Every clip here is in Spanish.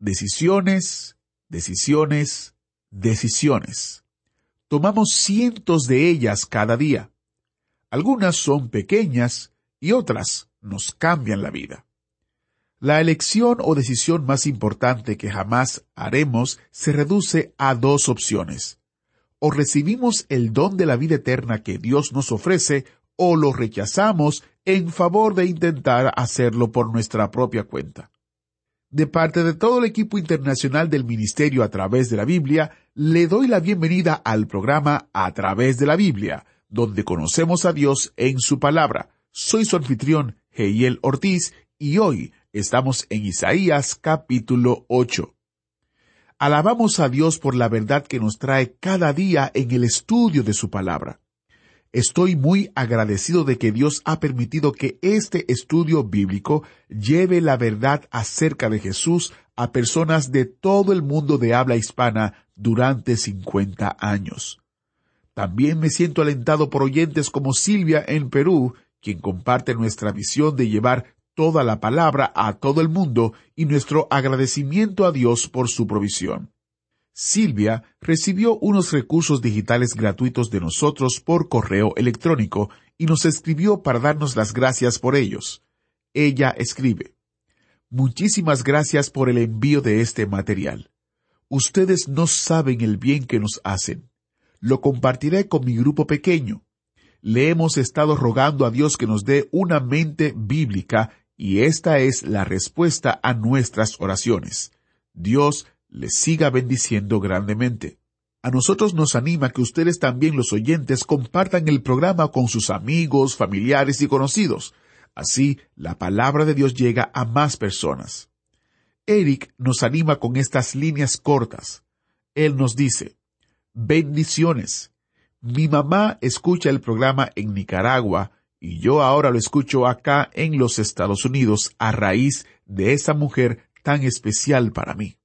Decisiones, decisiones, decisiones. Tomamos cientos de ellas cada día. Algunas son pequeñas y otras nos cambian la vida. La elección o decisión más importante que jamás haremos se reduce a dos opciones. O recibimos el don de la vida eterna que Dios nos ofrece, o lo rechazamos en favor de intentar hacerlo por nuestra propia cuenta. De parte de todo el equipo internacional del Ministerio a través de la Biblia, le doy la bienvenida al programa A través de la Biblia, donde conocemos a Dios en su palabra. Soy su anfitrión, Heiel Ortiz, y hoy estamos en Isaías capítulo 8. Alabamos a Dios por la verdad que nos trae cada día en el estudio de su palabra. Estoy muy agradecido de que Dios ha permitido que este estudio bíblico lleve la verdad acerca de Jesús a personas de todo el mundo de habla hispana durante 50 años. También me siento alentado por oyentes como Silvia en Perú, quien comparte nuestra visión de llevar toda la palabra a todo el mundo y nuestro agradecimiento a Dios por su provisión. Silvia recibió unos recursos digitales gratuitos de nosotros por correo electrónico y nos escribió para darnos las gracias por ellos. Ella escribe, Muchísimas gracias por el envío de este material. Ustedes no saben el bien que nos hacen. Lo compartiré con mi grupo pequeño. Le hemos estado rogando a Dios que nos dé una mente bíblica y esta es la respuesta a nuestras oraciones. Dios les siga bendiciendo grandemente. A nosotros nos anima que ustedes también los oyentes compartan el programa con sus amigos, familiares y conocidos. Así la palabra de Dios llega a más personas. Eric nos anima con estas líneas cortas. Él nos dice, bendiciones. Mi mamá escucha el programa en Nicaragua y yo ahora lo escucho acá en los Estados Unidos a raíz de esa mujer tan especial para mí.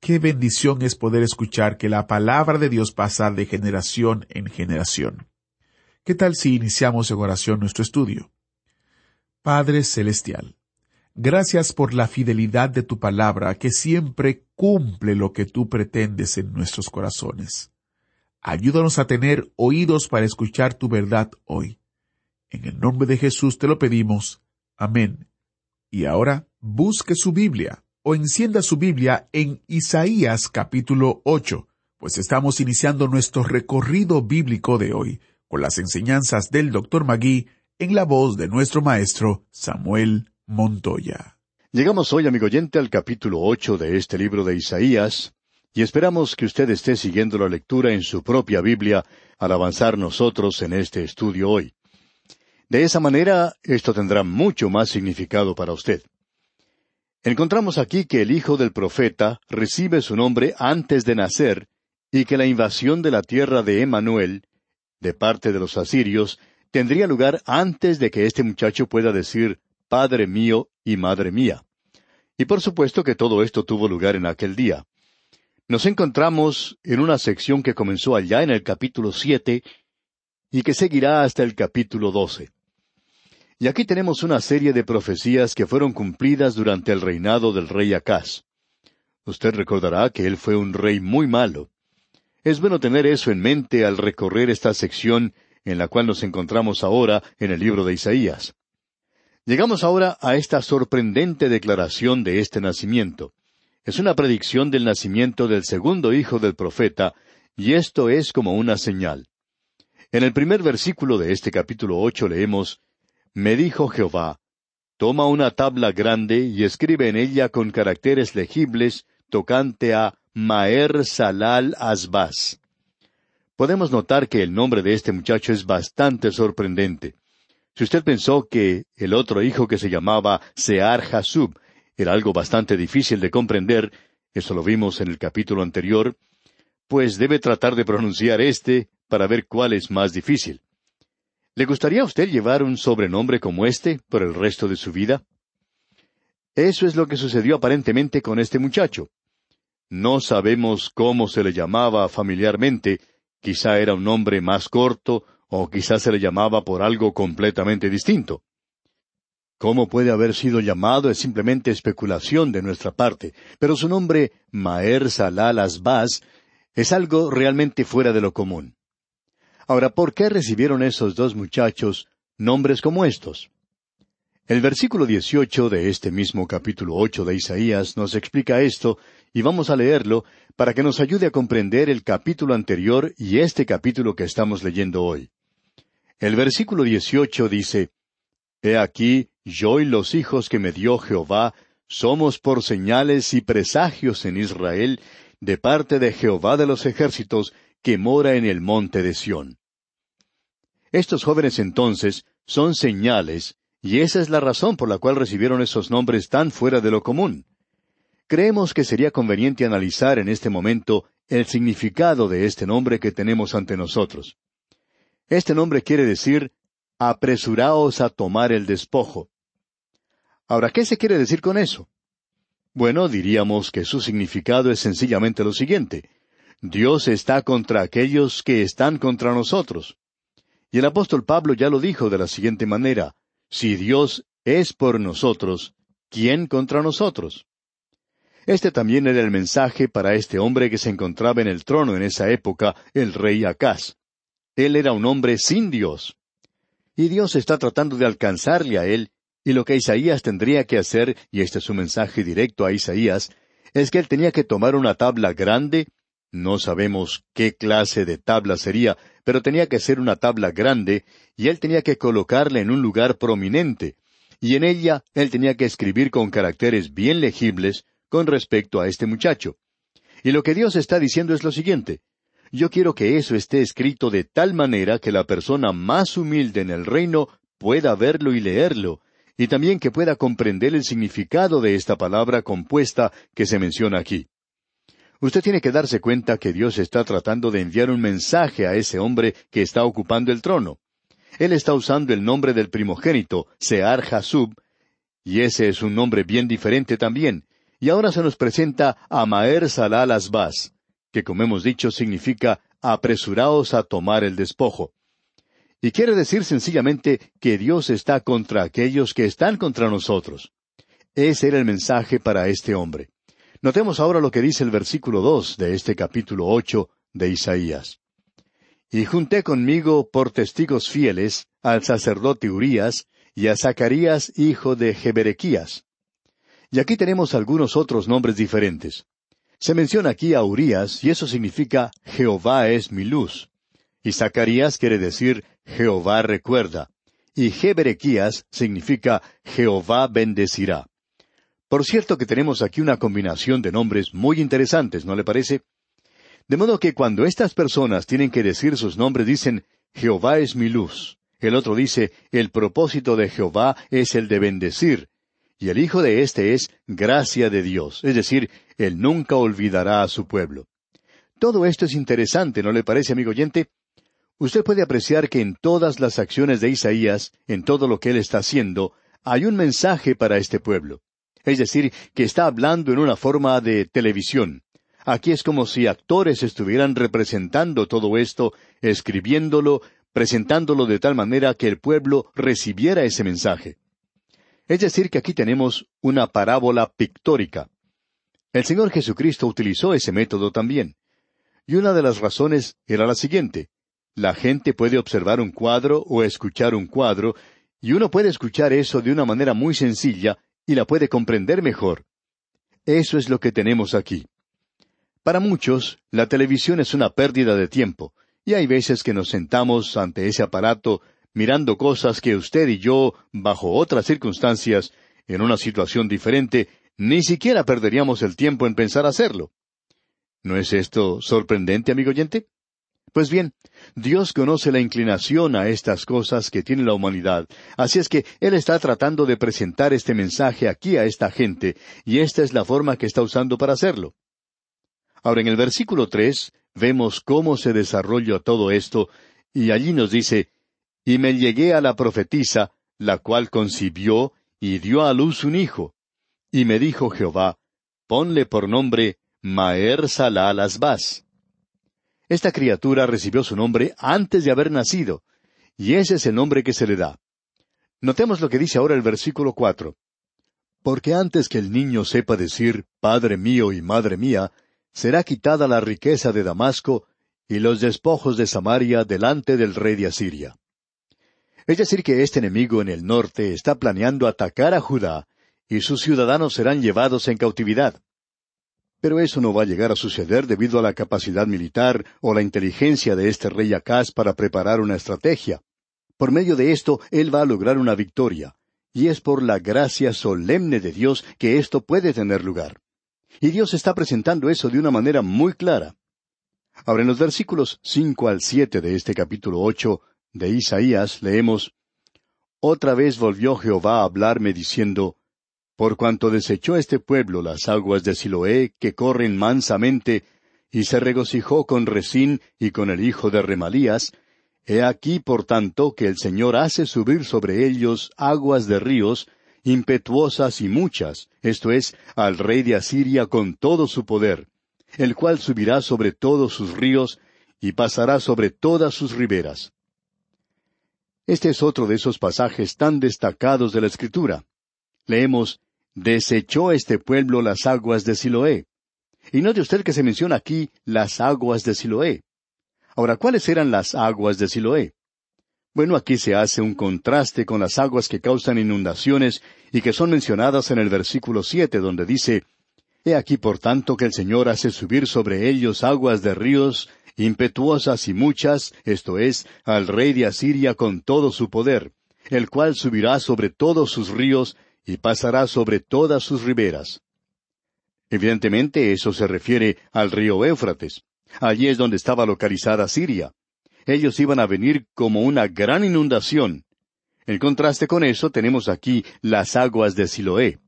Qué bendición es poder escuchar que la palabra de Dios pasa de generación en generación. ¿Qué tal si iniciamos en oración nuestro estudio? Padre Celestial, gracias por la fidelidad de tu palabra que siempre cumple lo que tú pretendes en nuestros corazones. Ayúdanos a tener oídos para escuchar tu verdad hoy. En el nombre de Jesús te lo pedimos. Amén. Y ahora busque su Biblia o encienda su Biblia en Isaías capítulo 8, pues estamos iniciando nuestro recorrido bíblico de hoy con las enseñanzas del Dr. Magui en la voz de nuestro maestro Samuel Montoya. Llegamos hoy, amigo oyente, al capítulo ocho de este libro de Isaías, y esperamos que usted esté siguiendo la lectura en su propia Biblia al avanzar nosotros en este estudio hoy. De esa manera, esto tendrá mucho más significado para usted. Encontramos aquí que el hijo del profeta recibe su nombre antes de nacer y que la invasión de la tierra de Emanuel, de parte de los asirios, tendría lugar antes de que este muchacho pueda decir Padre mío y Madre mía. Y por supuesto que todo esto tuvo lugar en aquel día. Nos encontramos en una sección que comenzó allá en el capítulo siete y que seguirá hasta el capítulo doce. Y aquí tenemos una serie de profecías que fueron cumplidas durante el reinado del rey Acaz. Usted recordará que él fue un rey muy malo. Es bueno tener eso en mente al recorrer esta sección en la cual nos encontramos ahora en el libro de Isaías. Llegamos ahora a esta sorprendente declaración de este nacimiento. Es una predicción del nacimiento del segundo hijo del profeta, y esto es como una señal. En el primer versículo de este capítulo ocho leemos me dijo Jehová, Toma una tabla grande y escribe en ella con caracteres legibles tocante a Maer Salal Asbaz. Podemos notar que el nombre de este muchacho es bastante sorprendente. Si usted pensó que el otro hijo que se llamaba Sear Hasub era algo bastante difícil de comprender, eso lo vimos en el capítulo anterior, pues debe tratar de pronunciar este para ver cuál es más difícil. ¿Le gustaría a usted llevar un sobrenombre como este por el resto de su vida? Eso es lo que sucedió aparentemente con este muchacho. No sabemos cómo se le llamaba familiarmente, quizá era un nombre más corto, o quizá se le llamaba por algo completamente distinto. Cómo puede haber sido llamado es simplemente especulación de nuestra parte, pero su nombre, Maer Salal Asbaz, es algo realmente fuera de lo común. Ahora, ¿por qué recibieron esos dos muchachos nombres como estos? El versículo 18 de este mismo capítulo ocho de Isaías nos explica esto, y vamos a leerlo para que nos ayude a comprender el capítulo anterior y este capítulo que estamos leyendo hoy. El versículo 18 dice, He aquí, yo y los hijos que me dio Jehová, somos por señales y presagios en Israel, de parte de Jehová de los ejércitos, que mora en el monte de Sión. Estos jóvenes entonces son señales y esa es la razón por la cual recibieron esos nombres tan fuera de lo común. Creemos que sería conveniente analizar en este momento el significado de este nombre que tenemos ante nosotros. Este nombre quiere decir apresuraos a tomar el despojo. Ahora, ¿qué se quiere decir con eso? Bueno, diríamos que su significado es sencillamente lo siguiente. Dios está contra aquellos que están contra nosotros. Y el apóstol Pablo ya lo dijo de la siguiente manera, si Dios es por nosotros, ¿quién contra nosotros? Este también era el mensaje para este hombre que se encontraba en el trono en esa época, el rey Acaz. Él era un hombre sin Dios. Y Dios está tratando de alcanzarle a él, y lo que Isaías tendría que hacer, y este es un mensaje directo a Isaías, es que él tenía que tomar una tabla grande, no sabemos qué clase de tabla sería, pero tenía que ser una tabla grande, y él tenía que colocarla en un lugar prominente, y en ella él tenía que escribir con caracteres bien legibles con respecto a este muchacho. Y lo que Dios está diciendo es lo siguiente, yo quiero que eso esté escrito de tal manera que la persona más humilde en el reino pueda verlo y leerlo, y también que pueda comprender el significado de esta palabra compuesta que se menciona aquí. Usted tiene que darse cuenta que Dios está tratando de enviar un mensaje a ese hombre que está ocupando el trono. Él está usando el nombre del primogénito, Sear Hasub, y ese es un nombre bien diferente también. Y ahora se nos presenta a Maer Salal Asbaz, que como hemos dicho significa apresuraos a tomar el despojo. Y quiere decir sencillamente que Dios está contra aquellos que están contra nosotros. Ese era el mensaje para este hombre. Notemos ahora lo que dice el versículo dos de este capítulo ocho de Isaías. Y junté conmigo por testigos fieles al sacerdote Urías y a Zacarías hijo de Jeberequías. Y aquí tenemos algunos otros nombres diferentes. Se menciona aquí a Urías y eso significa Jehová es mi luz. Y Zacarías quiere decir Jehová recuerda. Y Jeberequías significa Jehová bendecirá. Por cierto que tenemos aquí una combinación de nombres muy interesantes, ¿no le parece? De modo que cuando estas personas tienen que decir sus nombres dicen, Jehová es mi luz. El otro dice, el propósito de Jehová es el de bendecir. Y el hijo de éste es gracia de Dios, es decir, él nunca olvidará a su pueblo. Todo esto es interesante, ¿no le parece, amigo oyente? Usted puede apreciar que en todas las acciones de Isaías, en todo lo que él está haciendo, hay un mensaje para este pueblo. Es decir, que está hablando en una forma de televisión. Aquí es como si actores estuvieran representando todo esto, escribiéndolo, presentándolo de tal manera que el pueblo recibiera ese mensaje. Es decir, que aquí tenemos una parábola pictórica. El Señor Jesucristo utilizó ese método también. Y una de las razones era la siguiente. La gente puede observar un cuadro o escuchar un cuadro, y uno puede escuchar eso de una manera muy sencilla y la puede comprender mejor. Eso es lo que tenemos aquí. Para muchos, la televisión es una pérdida de tiempo, y hay veces que nos sentamos ante ese aparato mirando cosas que usted y yo, bajo otras circunstancias, en una situación diferente, ni siquiera perderíamos el tiempo en pensar hacerlo. ¿No es esto sorprendente, amigo oyente? Pues bien, Dios conoce la inclinación a estas cosas que tiene la humanidad, así es que Él está tratando de presentar este mensaje aquí a esta gente, y esta es la forma que está usando para hacerlo. Ahora en el versículo tres vemos cómo se desarrolla todo esto, y allí nos dice, Y me llegué a la profetisa, la cual concibió y dio a luz un hijo. Y me dijo Jehová, Ponle por nombre Maer esta criatura recibió su nombre antes de haber nacido, y ese es el nombre que se le da. Notemos lo que dice ahora el versículo cuatro. Porque antes que el niño sepa decir Padre mío y Madre mía, será quitada la riqueza de Damasco y los despojos de Samaria delante del rey de Asiria. Es decir, que este enemigo en el norte está planeando atacar a Judá, y sus ciudadanos serán llevados en cautividad. Pero eso no va a llegar a suceder debido a la capacidad militar o la inteligencia de este rey Acaz para preparar una estrategia. Por medio de esto, él va a lograr una victoria. Y es por la gracia solemne de Dios que esto puede tener lugar. Y Dios está presentando eso de una manera muy clara. Ahora en los versículos cinco al siete de este capítulo ocho de Isaías leemos Otra vez volvió Jehová a hablarme diciendo por cuanto desechó este pueblo las aguas de Siloé que corren mansamente, y se regocijó con Resín y con el hijo de Remalías, he aquí por tanto que el Señor hace subir sobre ellos aguas de ríos, impetuosas y muchas, esto es, al rey de Asiria con todo su poder, el cual subirá sobre todos sus ríos, y pasará sobre todas sus riberas. Este es otro de esos pasajes tan destacados de la Escritura. Leemos, desechó este pueblo las aguas de Siloé. Y note usted que se menciona aquí las aguas de Siloé. Ahora, ¿cuáles eran las aguas de Siloé? Bueno, aquí se hace un contraste con las aguas que causan inundaciones y que son mencionadas en el versículo siete, donde dice He aquí por tanto que el Señor hace subir sobre ellos aguas de ríos, impetuosas y muchas, esto es, al rey de Asiria con todo su poder, el cual subirá sobre todos sus ríos y pasará sobre todas sus riberas. Evidentemente eso se refiere al río Éufrates. Allí es donde estaba localizada Siria. Ellos iban a venir como una gran inundación. En contraste con eso tenemos aquí las aguas de Siloé.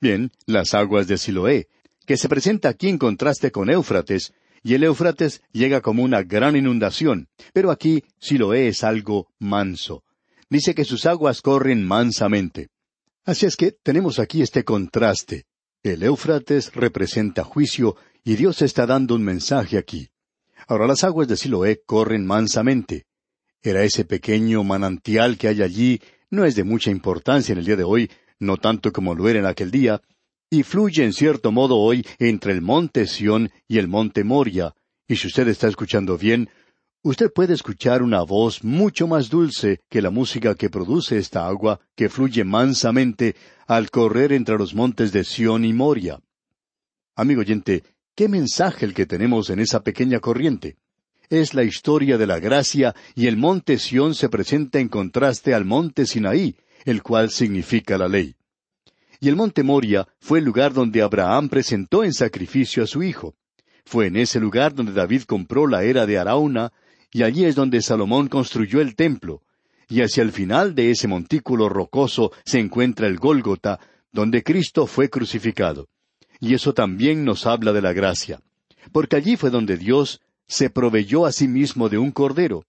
Bien, las aguas de Siloé, que se presenta aquí en contraste con Éufrates, y el Éufrates llega como una gran inundación, pero aquí Siloé es algo manso. Dice que sus aguas corren mansamente. Así es que tenemos aquí este contraste. El Éufrates representa juicio y Dios está dando un mensaje aquí. Ahora las aguas de Siloé corren mansamente. Era ese pequeño manantial que hay allí, no es de mucha importancia en el día de hoy, no tanto como lo era en aquel día, y fluye en cierto modo hoy entre el monte Sión y el monte Moria, y si usted está escuchando bien, usted puede escuchar una voz mucho más dulce que la música que produce esta agua que fluye mansamente al correr entre los montes de Sión y Moria. Amigo oyente, ¿qué mensaje el que tenemos en esa pequeña corriente? Es la historia de la gracia y el monte Sión se presenta en contraste al monte Sinaí, el cual significa la ley. Y el monte Moria fue el lugar donde Abraham presentó en sacrificio a su hijo. Fue en ese lugar donde David compró la era de Arauna, y allí es donde Salomón construyó el templo, y hacia el final de ese montículo rocoso se encuentra el Gólgota, donde Cristo fue crucificado. Y eso también nos habla de la gracia, porque allí fue donde Dios se proveyó a sí mismo de un cordero.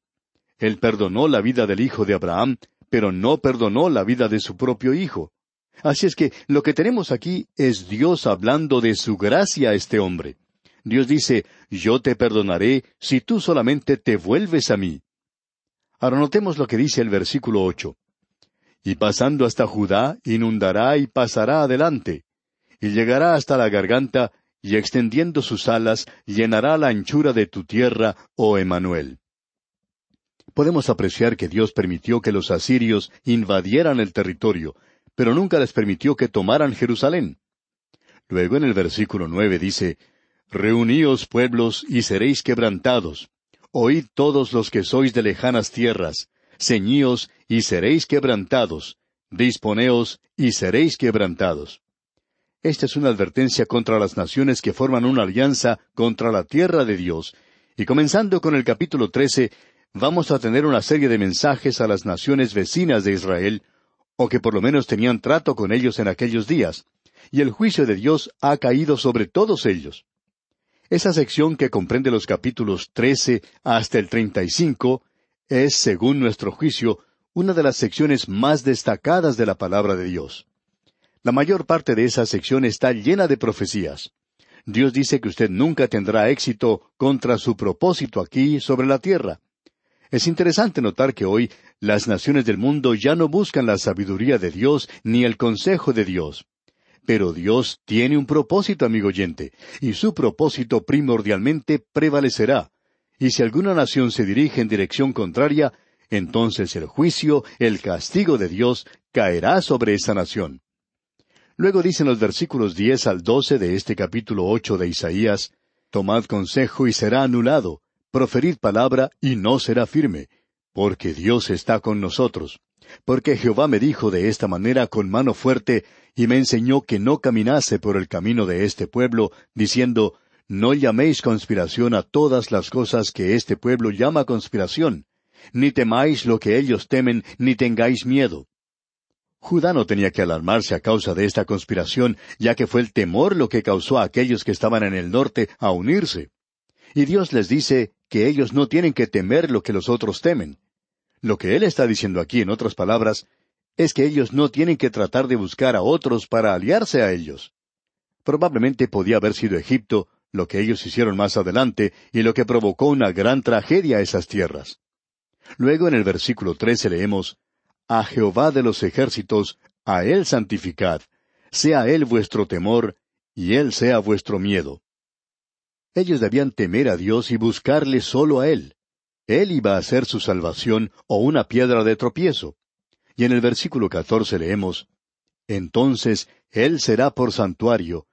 Él perdonó la vida del hijo de Abraham, pero no perdonó la vida de su propio hijo. Así es que lo que tenemos aquí es Dios hablando de su gracia a este hombre. Dios dice, yo te perdonaré si tú solamente te vuelves a mí. Ahora notemos lo que dice el versículo ocho. Y pasando hasta Judá, inundará y pasará adelante, y llegará hasta la garganta, y extendiendo sus alas, llenará la anchura de tu tierra, oh Emanuel. Podemos apreciar que Dios permitió que los asirios invadieran el territorio, pero nunca les permitió que tomaran Jerusalén. Luego en el versículo nueve dice, Reuníos pueblos y seréis quebrantados. Oíd todos los que sois de lejanas tierras. Ceñíos y seréis quebrantados. Disponeos y seréis quebrantados. Esta es una advertencia contra las naciones que forman una alianza contra la tierra de Dios, Y comenzando con el capítulo trece, vamos a tener una serie de mensajes a las naciones vecinas de Israel, o que por lo menos tenían trato con ellos en aquellos días, y el juicio de Dios ha caído sobre todos ellos. Esa sección que comprende los capítulos trece hasta el treinta y cinco es, según nuestro juicio, una de las secciones más destacadas de la palabra de Dios. La mayor parte de esa sección está llena de profecías. Dios dice que usted nunca tendrá éxito contra su propósito aquí sobre la tierra. Es interesante notar que hoy las naciones del mundo ya no buscan la sabiduría de Dios ni el consejo de Dios. Pero Dios tiene un propósito, amigo oyente, y su propósito primordialmente prevalecerá. Y si alguna nación se dirige en dirección contraria, entonces el juicio, el castigo de Dios caerá sobre esa nación. Luego dicen los versículos diez al doce de este capítulo ocho de Isaías, Tomad consejo y será anulado, proferid palabra y no será firme, porque Dios está con nosotros. Porque Jehová me dijo de esta manera con mano fuerte, y me enseñó que no caminase por el camino de este pueblo, diciendo, No llaméis conspiración a todas las cosas que este pueblo llama conspiración, ni temáis lo que ellos temen, ni tengáis miedo. Judá no tenía que alarmarse a causa de esta conspiración, ya que fue el temor lo que causó a aquellos que estaban en el norte a unirse. Y Dios les dice que ellos no tienen que temer lo que los otros temen. Lo que Él está diciendo aquí, en otras palabras, es que ellos no tienen que tratar de buscar a otros para aliarse a ellos. Probablemente podía haber sido Egipto, lo que ellos hicieron más adelante, y lo que provocó una gran tragedia a esas tierras. Luego en el versículo trece leemos, A Jehová de los ejércitos, a Él santificad, sea Él vuestro temor, y Él sea vuestro miedo. Ellos debían temer a Dios y buscarle solo a Él. Él iba a ser su salvación o una piedra de tropiezo. Y en el versículo catorce leemos, Entonces Él será por santuario,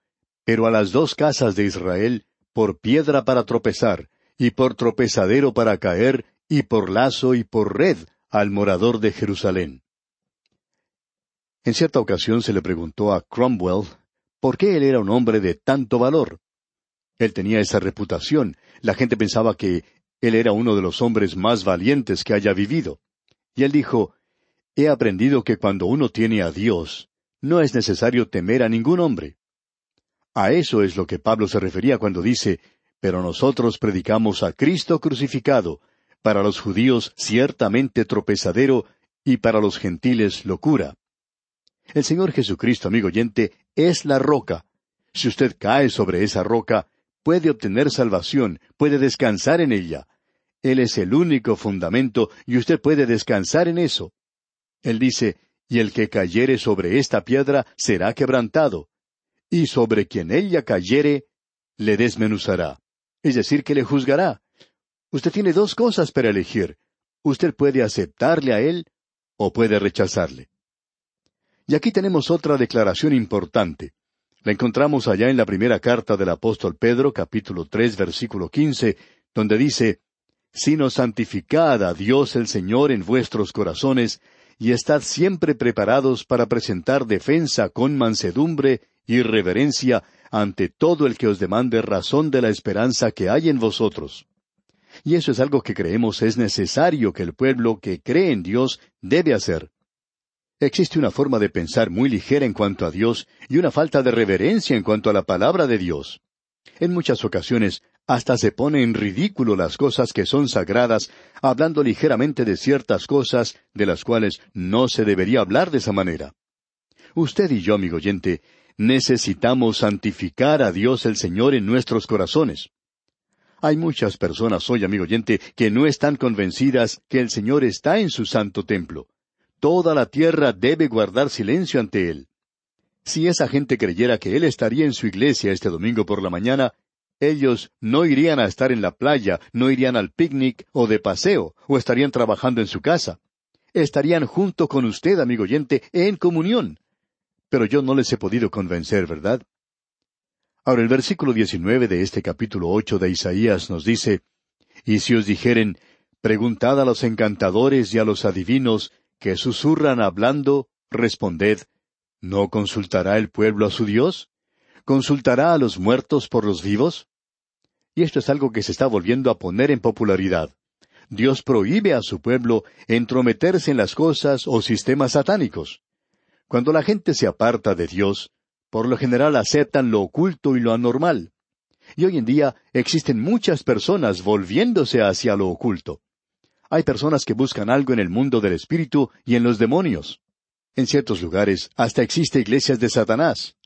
pero a las dos casas de Israel por piedra para tropezar, y por tropezadero para caer, y por lazo y por red al morador de Jerusalén. En cierta ocasión se le preguntó a Cromwell por qué él era un hombre de tanto valor. Él tenía esa reputación, la gente pensaba que él era uno de los hombres más valientes que haya vivido. Y él dijo, He aprendido que cuando uno tiene a Dios, no es necesario temer a ningún hombre. A eso es lo que Pablo se refería cuando dice, pero nosotros predicamos a Cristo crucificado, para los judíos ciertamente tropezadero y para los gentiles locura. El Señor Jesucristo, amigo oyente, es la roca. Si usted cae sobre esa roca, puede obtener salvación, puede descansar en ella. Él es el único fundamento y usted puede descansar en eso. Él dice, y el que cayere sobre esta piedra será quebrantado, y sobre quien ella cayere, le desmenuzará. Es decir, que le juzgará. Usted tiene dos cosas para elegir. Usted puede aceptarle a él o puede rechazarle. Y aquí tenemos otra declaración importante. La encontramos allá en la primera carta del apóstol Pedro, capítulo tres, versículo quince, donde dice, Sino santificad a Dios el Señor en vuestros corazones, y estad siempre preparados para presentar defensa con mansedumbre y reverencia ante todo el que os demande razón de la esperanza que hay en vosotros. Y eso es algo que creemos es necesario que el pueblo que cree en Dios debe hacer. Existe una forma de pensar muy ligera en cuanto a Dios y una falta de reverencia en cuanto a la palabra de Dios. En muchas ocasiones hasta se pone en ridículo las cosas que son sagradas, hablando ligeramente de ciertas cosas de las cuales no se debería hablar de esa manera. Usted y yo, amigo oyente, necesitamos santificar a Dios el Señor en nuestros corazones. Hay muchas personas hoy, amigo oyente, que no están convencidas que el Señor está en su santo templo. Toda la tierra debe guardar silencio ante Él. Si esa gente creyera que Él estaría en su iglesia este domingo por la mañana, ellos no irían a estar en la playa, no irían al picnic o de paseo, o estarían trabajando en su casa. Estarían junto con usted, amigo oyente, en comunión. Pero yo no les he podido convencer, ¿verdad? Ahora el versículo diecinueve de este capítulo ocho de Isaías nos dice, Y si os dijeren, preguntad a los encantadores y a los adivinos, que susurran hablando, responded, ¿no consultará el pueblo a su Dios? ¿Consultará a los muertos por los vivos? Y esto es algo que se está volviendo a poner en popularidad. Dios prohíbe a su pueblo entrometerse en las cosas o sistemas satánicos. Cuando la gente se aparta de Dios, por lo general aceptan lo oculto y lo anormal. Y hoy en día existen muchas personas volviéndose hacia lo oculto. Hay personas que buscan algo en el mundo del espíritu y en los demonios. En ciertos lugares hasta existe iglesias de Satanás.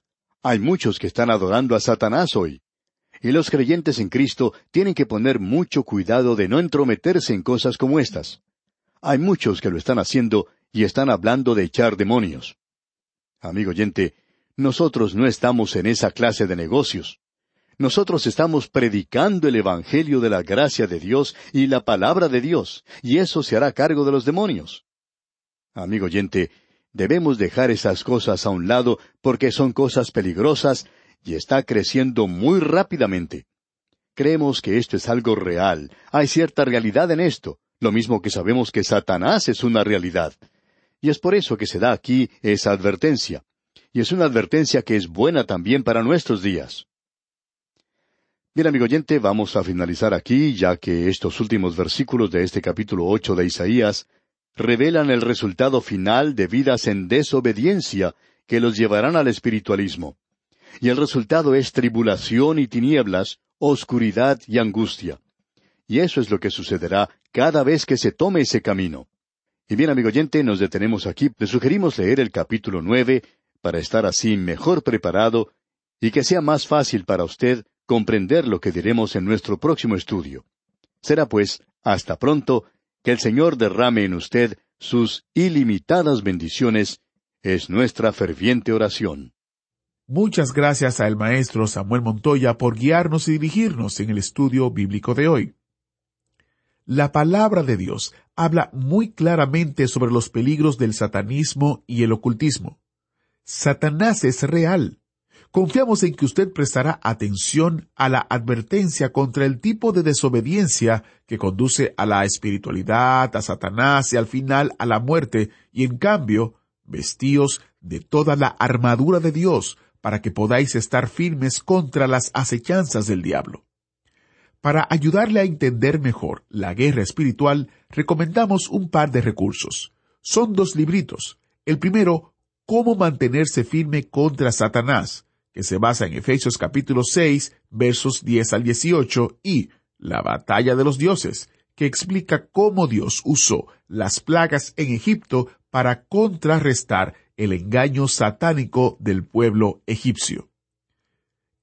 Hay muchos que están adorando a Satanás hoy. Y los creyentes en Cristo tienen que poner mucho cuidado de no entrometerse en cosas como estas. Hay muchos que lo están haciendo y están hablando de echar demonios. Amigo oyente, nosotros no estamos en esa clase de negocios. Nosotros estamos predicando el Evangelio de la gracia de Dios y la palabra de Dios, y eso se hará cargo de los demonios. Amigo oyente, debemos dejar esas cosas a un lado porque son cosas peligrosas y está creciendo muy rápidamente. Creemos que esto es algo real, hay cierta realidad en esto, lo mismo que sabemos que Satanás es una realidad. Y es por eso que se da aquí esa advertencia. Y es una advertencia que es buena también para nuestros días. Bien, amigo oyente, vamos a finalizar aquí, ya que estos últimos versículos de este capítulo ocho de Isaías revelan el resultado final de vidas en desobediencia que los llevarán al espiritualismo. Y el resultado es tribulación y tinieblas, oscuridad y angustia. Y eso es lo que sucederá cada vez que se tome ese camino. Y bien, amigo oyente, nos detenemos aquí. Le sugerimos leer el capítulo nueve para estar así mejor preparado y que sea más fácil para usted comprender lo que diremos en nuestro próximo estudio. Será pues, hasta pronto, que el Señor derrame en usted sus ilimitadas bendiciones, es nuestra ferviente oración. Muchas gracias al maestro Samuel Montoya por guiarnos y dirigirnos en el estudio bíblico de hoy. La palabra de Dios habla muy claramente sobre los peligros del satanismo y el ocultismo. Satanás es real. Confiamos en que usted prestará atención a la advertencia contra el tipo de desobediencia que conduce a la espiritualidad, a Satanás y al final a la muerte, y en cambio, vestíos de toda la armadura de Dios para que podáis estar firmes contra las acechanzas del diablo. Para ayudarle a entender mejor la guerra espiritual, recomendamos un par de recursos. Son dos libritos. El primero, Cómo mantenerse firme contra Satanás, que se basa en Efesios capítulo 6, versos 10 al 18, y La batalla de los dioses, que explica cómo Dios usó las plagas en Egipto para contrarrestar el engaño satánico del pueblo egipcio.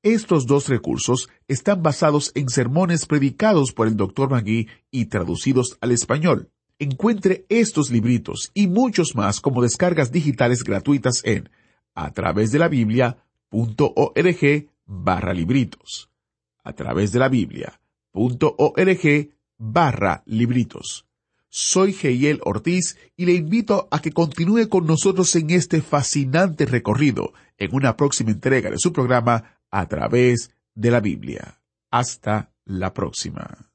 Estos dos recursos están basados en sermones predicados por el Dr. Magui y traducidos al español. Encuentre estos libritos y muchos más como descargas digitales gratuitas en a través de la Biblia org barra libritos. A través de la Biblia. org barra libritos. Soy Geiel Ortiz y le invito a que continúe con nosotros en este fascinante recorrido en una próxima entrega de su programa a través de la Biblia. Hasta la próxima.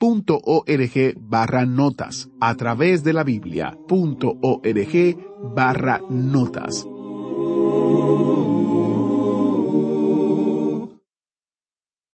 .org barra notas a través de la Biblia.org barra notas.